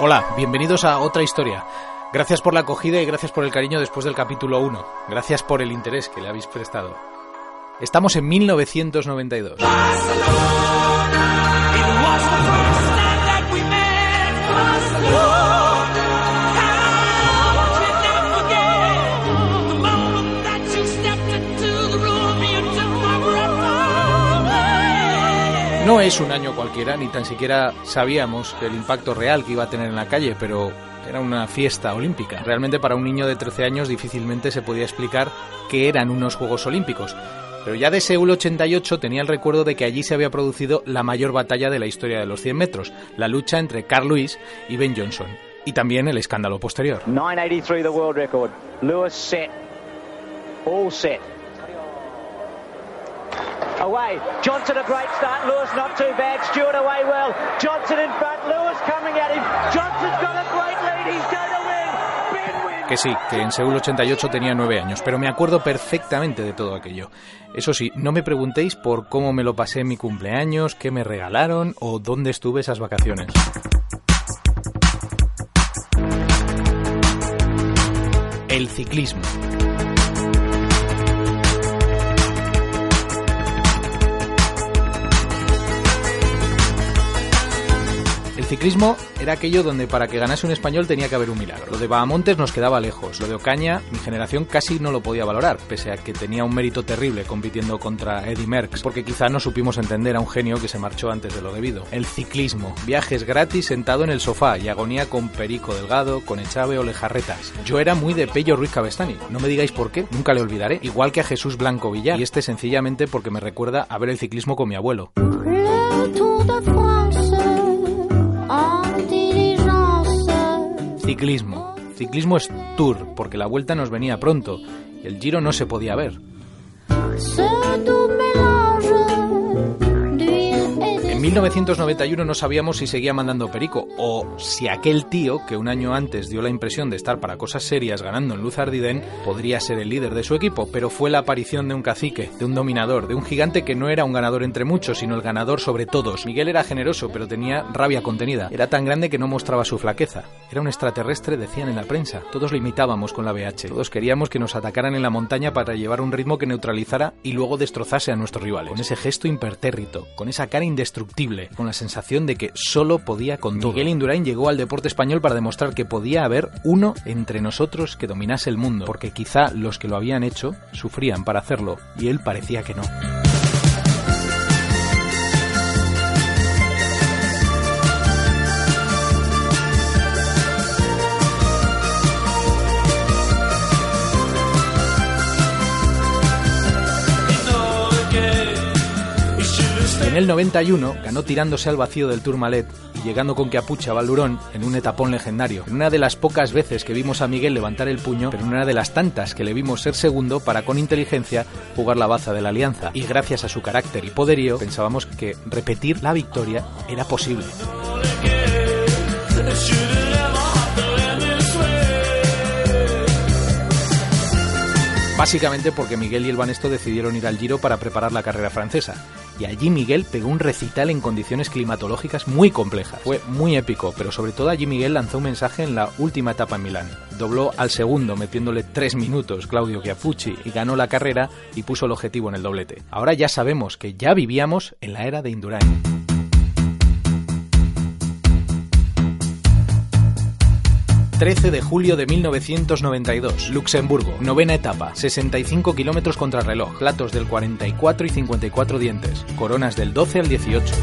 Hola, bienvenidos a otra historia. Gracias por la acogida y gracias por el cariño después del capítulo 1. Gracias por el interés que le habéis prestado. Estamos en 1992. No es un año cualquiera, ni tan siquiera sabíamos el impacto real que iba a tener en la calle, pero era una fiesta olímpica. Realmente para un niño de 13 años difícilmente se podía explicar qué eran unos Juegos Olímpicos. Pero ya de Seúl 88 tenía el recuerdo de que allí se había producido la mayor batalla de la historia de los 100 metros, la lucha entre Carl Lewis y Ben Johnson. Y también el escándalo posterior. 983 the world record. Lewis set. All set. Away. Johnson a great start. Lewis not too bad. Stewart away well. Johnson in front. Lewis coming at him. Johnson's got a great lead. He's going to win. Que sí, que en Seúl 88 tenía nueve años, pero me acuerdo perfectamente de todo aquello. Eso sí, no me preguntéis por cómo me lo pasé en mi cumpleaños, qué me regalaron o dónde estuve esas vacaciones. El ciclismo. Ciclismo era aquello donde para que ganase un español tenía que haber un milagro. Lo de Bahamontes nos quedaba lejos, lo de Ocaña mi generación casi no lo podía valorar, pese a que tenía un mérito terrible compitiendo contra Eddie Merckx, porque quizá no supimos entender a un genio que se marchó antes de lo debido. El ciclismo, viajes gratis sentado en el sofá y agonía con Perico Delgado, con Echave o Lejarretas. Yo era muy de Pello Ruiz Cabestani, no me digáis por qué, nunca le olvidaré, igual que a Jesús Blanco Villar, y este sencillamente porque me recuerda a ver el ciclismo con mi abuelo. Ciclismo. Ciclismo es tour, porque la vuelta nos venía pronto y el giro no se podía ver. 1991 no sabíamos si seguía mandando Perico o si aquel tío que un año antes dio la impresión de estar para cosas serias ganando en Luz Ardiden podría ser el líder de su equipo, pero fue la aparición de un cacique, de un dominador, de un gigante que no era un ganador entre muchos, sino el ganador sobre todos. Miguel era generoso, pero tenía rabia contenida. Era tan grande que no mostraba su flaqueza. Era un extraterrestre, decían en la prensa. Todos lo imitábamos con la BH. Todos queríamos que nos atacaran en la montaña para llevar un ritmo que neutralizara y luego destrozase a nuestros rivales. Con ese gesto impertérrito, con esa cara indestructible, con la sensación de que solo podía con todo. Miguel Indurain llegó al deporte español para demostrar que podía haber uno entre nosotros que dominase el mundo, porque quizá los que lo habían hecho sufrían para hacerlo y él parecía que no. En el 91 ganó tirándose al vacío del Tourmalet y llegando con Capucha a Valurón en un etapón legendario. En una de las pocas veces que vimos a Miguel levantar el puño, pero en una de las tantas que le vimos ser segundo para con inteligencia jugar la baza de la alianza. Y gracias a su carácter y poderío pensábamos que repetir la victoria era posible. Básicamente porque Miguel y el Banesto decidieron ir al Giro para preparar la carrera francesa. Y allí Miguel pegó un recital en condiciones climatológicas muy complejas. Fue muy épico, pero sobre todo allí Miguel lanzó un mensaje en la última etapa en Milán. Dobló al segundo metiéndole tres minutos Claudio Chiaffucci y ganó la carrera y puso el objetivo en el doblete. Ahora ya sabemos que ya vivíamos en la era de Indurain. ...13 de julio de 1992, Luxemburgo, novena etapa, 65 kilómetros contra reloj, platos del 44 y 54 dientes, coronas del 12 al 18.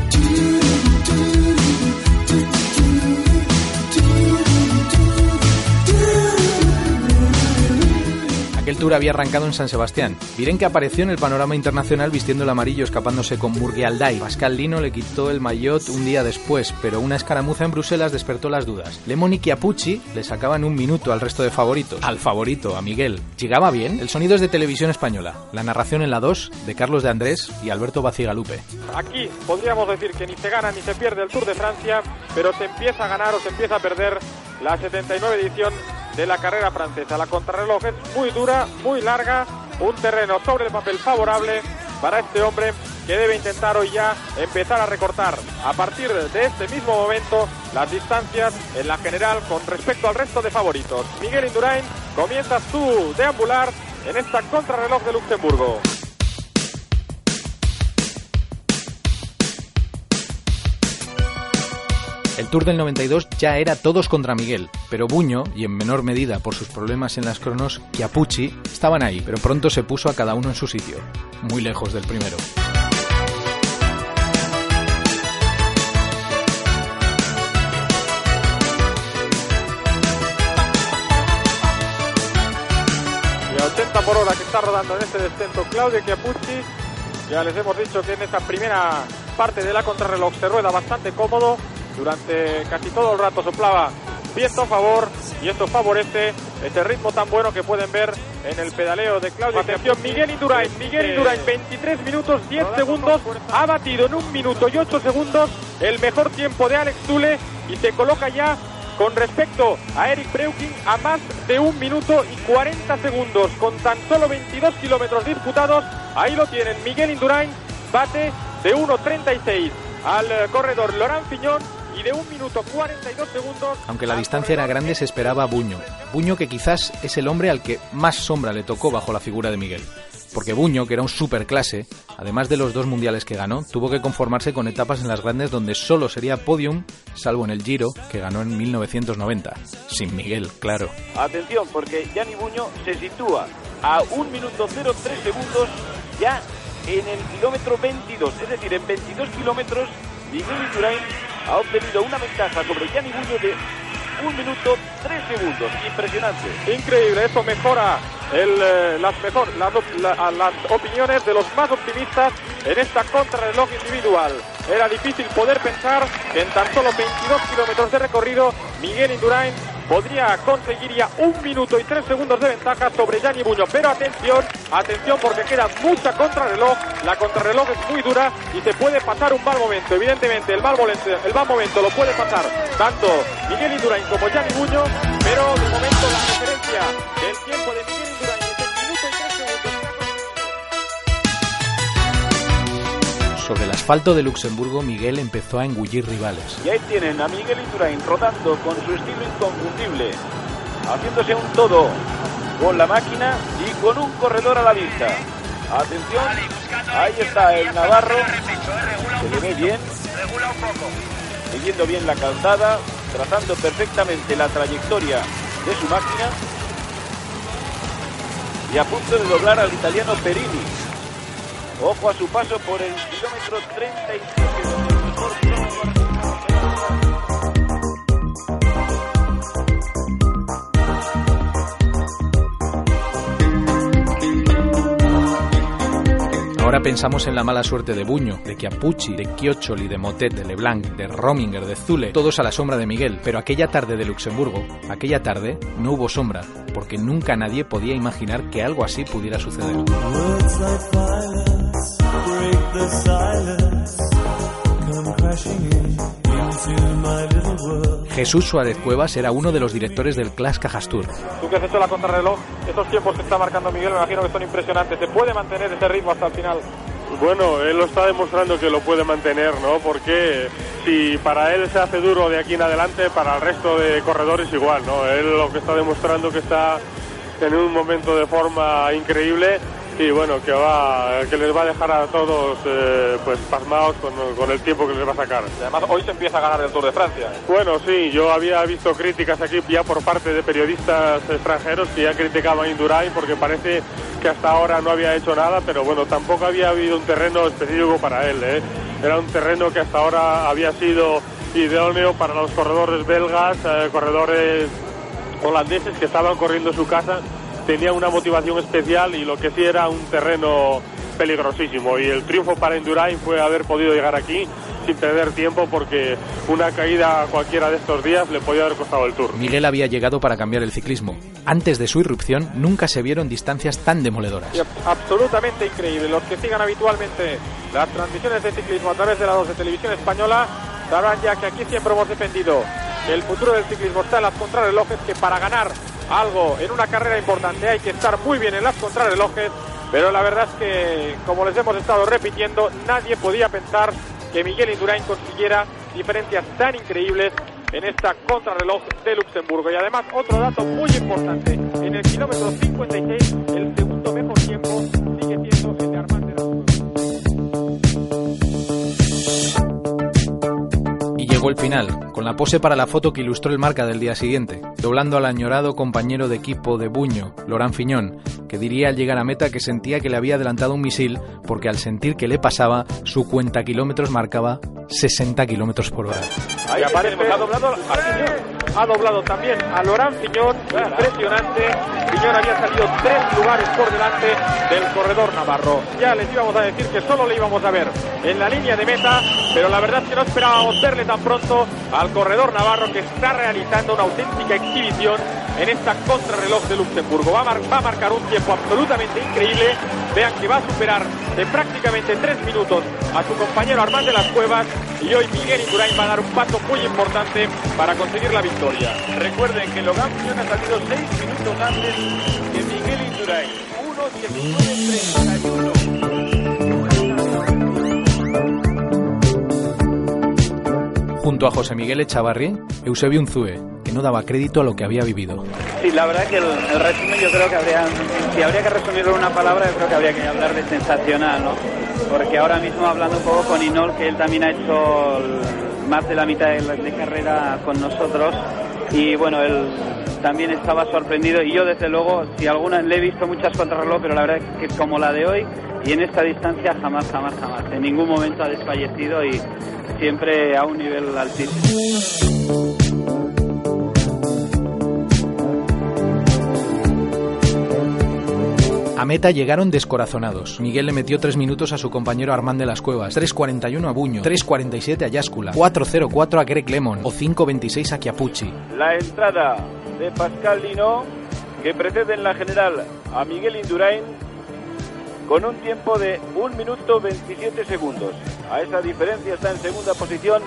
Tour había arrancado en San Sebastián. Viren que apareció en el panorama internacional vistiendo el amarillo escapándose con Murgialdai. Pascal Lino le quitó el maillot un día después, pero una escaramuza en Bruselas despertó las dudas. Lemon y Chiappucci le sacaban un minuto al resto de favoritos. Al favorito, a Miguel. ¿Llegaba bien? El sonido es de televisión española. La narración en la 2 de Carlos de Andrés y Alberto Bacigalupe. Aquí podríamos decir que ni se gana ni se pierde el Tour de Francia, pero se empieza a ganar o se empieza a perder la 79 edición de la carrera francesa. La contrarreloj es muy dura, muy larga, un terreno sobre el papel favorable para este hombre que debe intentar hoy ya empezar a recortar a partir de este mismo momento las distancias en la general con respecto al resto de favoritos. Miguel Indurain, comienzas tú deambular en esta contrarreloj de Luxemburgo. El Tour del 92 ya era todos contra Miguel, pero Buño, y en menor medida por sus problemas en las cronos, Chiapucci, estaban ahí, pero pronto se puso a cada uno en su sitio, muy lejos del primero. Y a 80 por hora que está rodando en este descenso Claudio Chiapucci. Ya les hemos dicho que en esta primera parte de la contrarreloj se rueda bastante cómodo. Durante casi todo el rato soplaba viento a favor y esto favorece ese ritmo tan bueno que pueden ver en el pedaleo de Claudio. Atención, Miguel Indurain, Miguel Indurain, 23 minutos 10 segundos, ha batido en un minuto y 8 segundos el mejor tiempo de Alex Zule y se coloca ya con respecto a Eric Breuking a más de un minuto y 40 segundos. Con tan solo 22 kilómetros disputados. Ahí lo tienen, Miguel Indurain bate de 1.36 al eh, corredor Laurent Fiñón y de un minuto 42 segundos. Aunque la distancia era grande, se esperaba a Buño. Buño que quizás es el hombre al que más sombra le tocó bajo la figura de Miguel. Porque Buño, que era un superclase, además de los dos mundiales que ganó, tuvo que conformarse con etapas en las grandes donde solo sería podium, salvo en el Giro, que ganó en 1990. Sin Miguel, claro. Atención, porque Gianni Buño se sitúa a un minuto 03 segundos ya en el kilómetro 22. Es decir, en 22 kilómetros, Miguel Indurain ha obtenido una ventaja sobre Gianni Buño de un minuto 3 segundos. Impresionante. Increíble, eso mejora eh, las, mejor, las, las opiniones de los más optimistas en esta contrarreloj individual. Era difícil poder pensar que en tan solo 22 kilómetros de recorrido Miguel Indurain podría conseguir ya un minuto y tres segundos de ventaja sobre Gianni Buño. Pero atención, atención porque queda mucha contrarreloj. La contrarreloj es muy dura y se puede pasar un mal momento. Evidentemente el mal momento, el mal momento lo puede pasar tanto Miguel Indurain como Gianni Buño. Pero de momento la referencia de Sobre el asfalto de Luxemburgo, Miguel empezó a engullir rivales. Y ahí tienen a Miguel Indurain rodando con su estilo inconfundible, haciéndose un todo con la máquina y con un corredor a la vista. Atención, ahí está el Navarro, se le ve bien, siguiendo bien la calzada, trazando perfectamente la trayectoria de su máquina y a punto de doblar al italiano Perini. Ojo a su paso por el kilómetro 35. Ahora pensamos en la mala suerte de Buño, de Chiapucci, de Chioccioli, de Motet, de Leblanc, de Rominger, de Zule, todos a la sombra de Miguel. Pero aquella tarde de Luxemburgo, aquella tarde, no hubo sombra, porque nunca nadie podía imaginar que algo así pudiera suceder. Jesús Suárez Cuevas era uno de los directores del Clash Cajastur. Tú que has hecho la contrarreloj, esos tiempos que está marcando Miguel me imagino que son impresionantes. ¿Se puede mantener ese ritmo hasta el final? Bueno, él lo está demostrando que lo puede mantener, ¿no? Porque si para él se hace duro de aquí en adelante, para el resto de corredores igual, ¿no? Él lo que está demostrando que está en un momento de forma increíble y bueno, que va, que les va a dejar a todos eh, pues pasmados con, con el tiempo que les va a sacar. Y además hoy se empieza a ganar el Tour de Francia. Bueno, sí, yo había visto críticas aquí ya por parte de periodistas extranjeros que ya criticaban a Indurain porque parece que hasta ahora no había hecho nada, pero bueno, tampoco había habido un terreno específico para él. ¿eh? Era un terreno que hasta ahora había sido idóneo para los corredores belgas, eh, corredores holandeses que estaban corriendo su casa. Tenía una motivación especial y lo que sí era un terreno peligrosísimo. Y el triunfo para Indurain fue haber podido llegar aquí sin perder tiempo porque una caída cualquiera de estos días le podía haber costado el tour. Miguel había llegado para cambiar el ciclismo. Antes de su irrupción, nunca se vieron distancias tan demoledoras. Y ab- absolutamente increíble. Los que sigan habitualmente las transmisiones de ciclismo a través de la 2 de televisión española sabrán ya que aquí siempre hemos defendido que el futuro del ciclismo está en las contrarrelojes, que para ganar algo en una carrera importante hay que estar muy bien en las contrarrelojes pero la verdad es que, como les hemos estado repitiendo, nadie podía pensar que Miguel Indurain consiguiera diferencias tan increíbles en esta contrarreloj de Luxemburgo. Y además, otro dato muy importante, en el kilómetro 56, final, con la pose para la foto que ilustró el marca del día siguiente, doblando al añorado compañero de equipo de Buño, Laurent Fiñón, que diría al llegar a meta que sentía que le había adelantado un misil porque al sentir que le pasaba, su cuenta kilómetros marcaba 60 kilómetros por hora. Ahí aparece, ha doblado a Fiñón. Ha doblado también a Laurent Fiñón, impresionante. Fiñón había salido tres lugares por delante del corredor navarro. Ya les íbamos a decir que solo le íbamos a ver en la línea de meta, pero la verdad es que no esperábamos verle tan pronto al corredor navarro que está realizando una auténtica exhibición en esta contrarreloj de Luxemburgo. Va a, marcar un tiempo absolutamente increíble. Vean que va a superar en prácticamente tres minutos a su compañero Armand de las Cuevas y hoy Miguel Indurain va a dar un paso muy importante para conseguir la victoria. Recuerden que Logan Fiñón ha salido 6 minutos antes que Miguel Indurain. 1.19.31. Junto a José Miguel Echavarri, Eusebio Unzue, no daba crédito a lo que había vivido. Sí, la verdad que el, resumen yo creo que habría, si habría que resumirlo en una palabra, yo creo que habría que hablar de sensacional, ¿no? Porque ahora mismo hablando un poco con Inol, que él también ha hecho más de la mitad de, la- carrera con nosotros, y bueno, él también estaba sorprendido, y yo desde luego, si alguna, le he visto muchas contrarreloj, pero la verdad que como la de hoy, y en esta distancia jamás, jamás, jamás, en ningún momento ha desfallecido y siempre a un nivel altísimo. A meta llegaron descorazonados. Miguel le metió 3 minutos a su compañero Armand de las Cuevas, 3.41 a Buño, 3.47 a Yáscula, 4.04 a Greg Lemon o 5.26 a Chiapucci. La entrada de Pascal Lino, que precede en la general a Miguel Indurain con un tiempo de 1 minuto 27 segundos. A esa diferencia está en segunda posición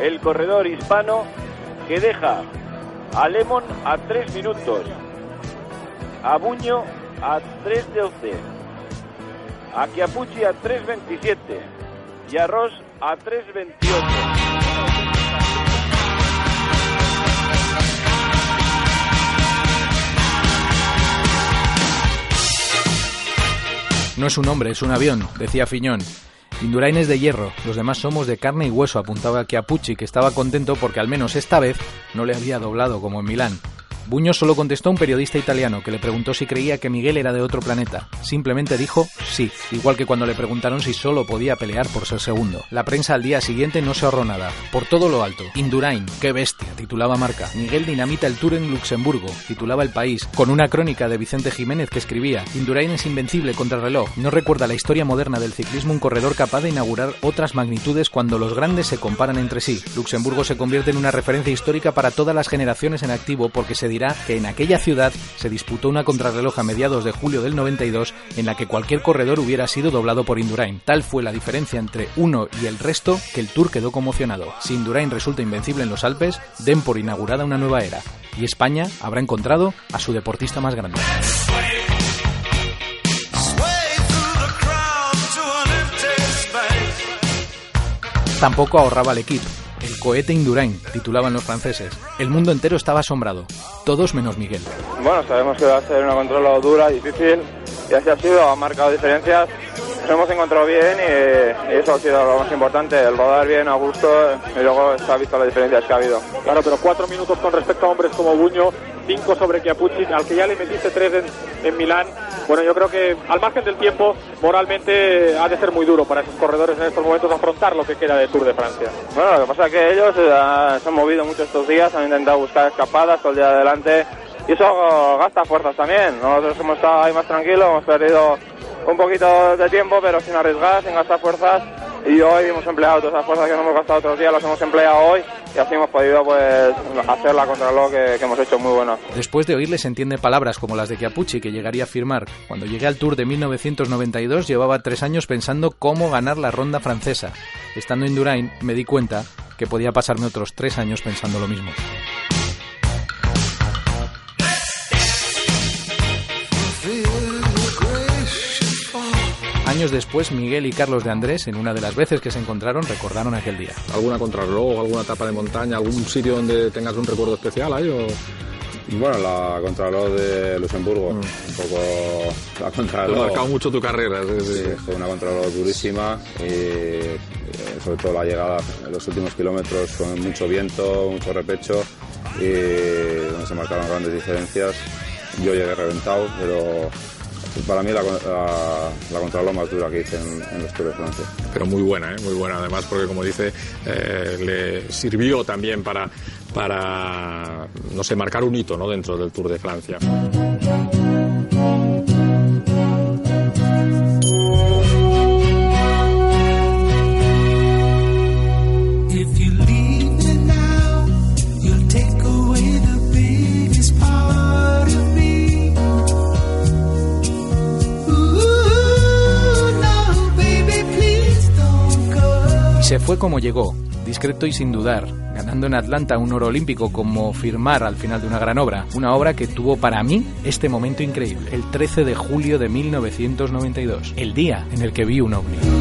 el corredor hispano que deja a Lemon a 3 minutos, a Buño a 3.12, a Chiapucci a 3.27 y a Ross a 3.28. No es un hombre, es un avión, decía Fiñón. Indurain es de hierro, los demás somos de carne y hueso, apuntaba Chiapucci, que estaba contento porque al menos esta vez no le había doblado como en Milán. Buño solo contestó a un periodista italiano que le preguntó si creía que Miguel era de otro planeta. Simplemente dijo sí, igual que cuando le preguntaron si solo podía pelear por ser segundo. La prensa al día siguiente no se ahorró nada. Por todo lo alto. Indurain, qué bestia, titulaba Marca. Miguel dinamita el Tour en Luxemburgo, titulaba El País, con una crónica de Vicente Jiménez que escribía Indurain es invencible contra el reloj. No recuerda la historia moderna del ciclismo un corredor capaz de inaugurar otras magnitudes cuando los grandes se comparan entre sí. Luxemburgo se convierte en una referencia histórica para todas las generaciones en activo porque se que en aquella ciudad se disputó una contrarreloj a mediados de julio del 92 en la que cualquier corredor hubiera sido doblado por Indurain. Tal fue la diferencia entre uno y el resto que el Tour quedó conmocionado. Si Indurain resulta invencible en los Alpes, den por inaugurada una nueva era. Y España habrá encontrado a su deportista más grande. Tampoco ahorraba el equipo. El cohete Indurain, titulaban los franceses. El mundo entero estaba asombrado. Todos menos Miguel. Bueno, sabemos que va a ser una control dura, difícil, y así ha sido, ha marcado diferencias. Nos hemos encontrado bien y, y eso ha sido lo más importante, el rodar bien a gusto y luego se ha visto las diferencias que ha habido. Claro, pero cuatro minutos con respecto a hombres como Buño, cinco sobre Chiapucci, al que ya le metiste tres en, en Milán. Bueno, yo creo que al margen del tiempo, moralmente ha de ser muy duro para esos corredores en estos momentos afrontar lo que queda de Tour de Francia. Bueno, lo que pasa es que ellos eh, se han movido mucho estos días, han intentado buscar escapadas todo el día adelante y eso gasta fuerzas también. Nosotros hemos estado ahí más tranquilos, hemos perdido un poquito de tiempo, pero sin arriesgar, sin gastar fuerzas. Y hoy hemos empleado todas esas fuerzas que no hemos gastado otros días, las hemos empleado hoy y así hemos podido pues hacer la contrarreloj que, que hemos hecho muy buena. Después de oírle se entiende palabras como las de Chiapucci, que llegaría a firmar. Cuando llegué al Tour de 1992 llevaba tres años pensando cómo ganar la ronda francesa. Estando en Durain me di cuenta que podía pasarme otros tres años pensando lo mismo. Años después, Miguel y Carlos de Andrés, en una de las veces que se encontraron, recordaron aquel día. ¿Alguna contrarreloj, alguna etapa de montaña, algún sitio donde tengas un recuerdo especial ahí? O... Bueno, la contrarreloj de Luxemburgo, un poco la Ha contrarreloj. marcado mucho tu carrera. sí, sí. Sí, fue una contrarreloj durísima y eh, sobre todo la llegada los últimos kilómetros con mucho viento, mucho repecho y donde se marcaron grandes diferencias. Yo llegué reventado, pero para mí la, la, contrarreloj más dura que hice en, en los Tours de Francia. Pero muy buena, ¿eh? muy buena además, porque como dice, eh, le sirvió también para, para, no sé, marcar un hito ¿no? dentro del Tour de Francia. Se fue como llegó, discreto y sin dudar, ganando en Atlanta un oro olímpico como firmar al final de una gran obra, una obra que tuvo para mí este momento increíble, el 13 de julio de 1992, el día en el que vi un ovni.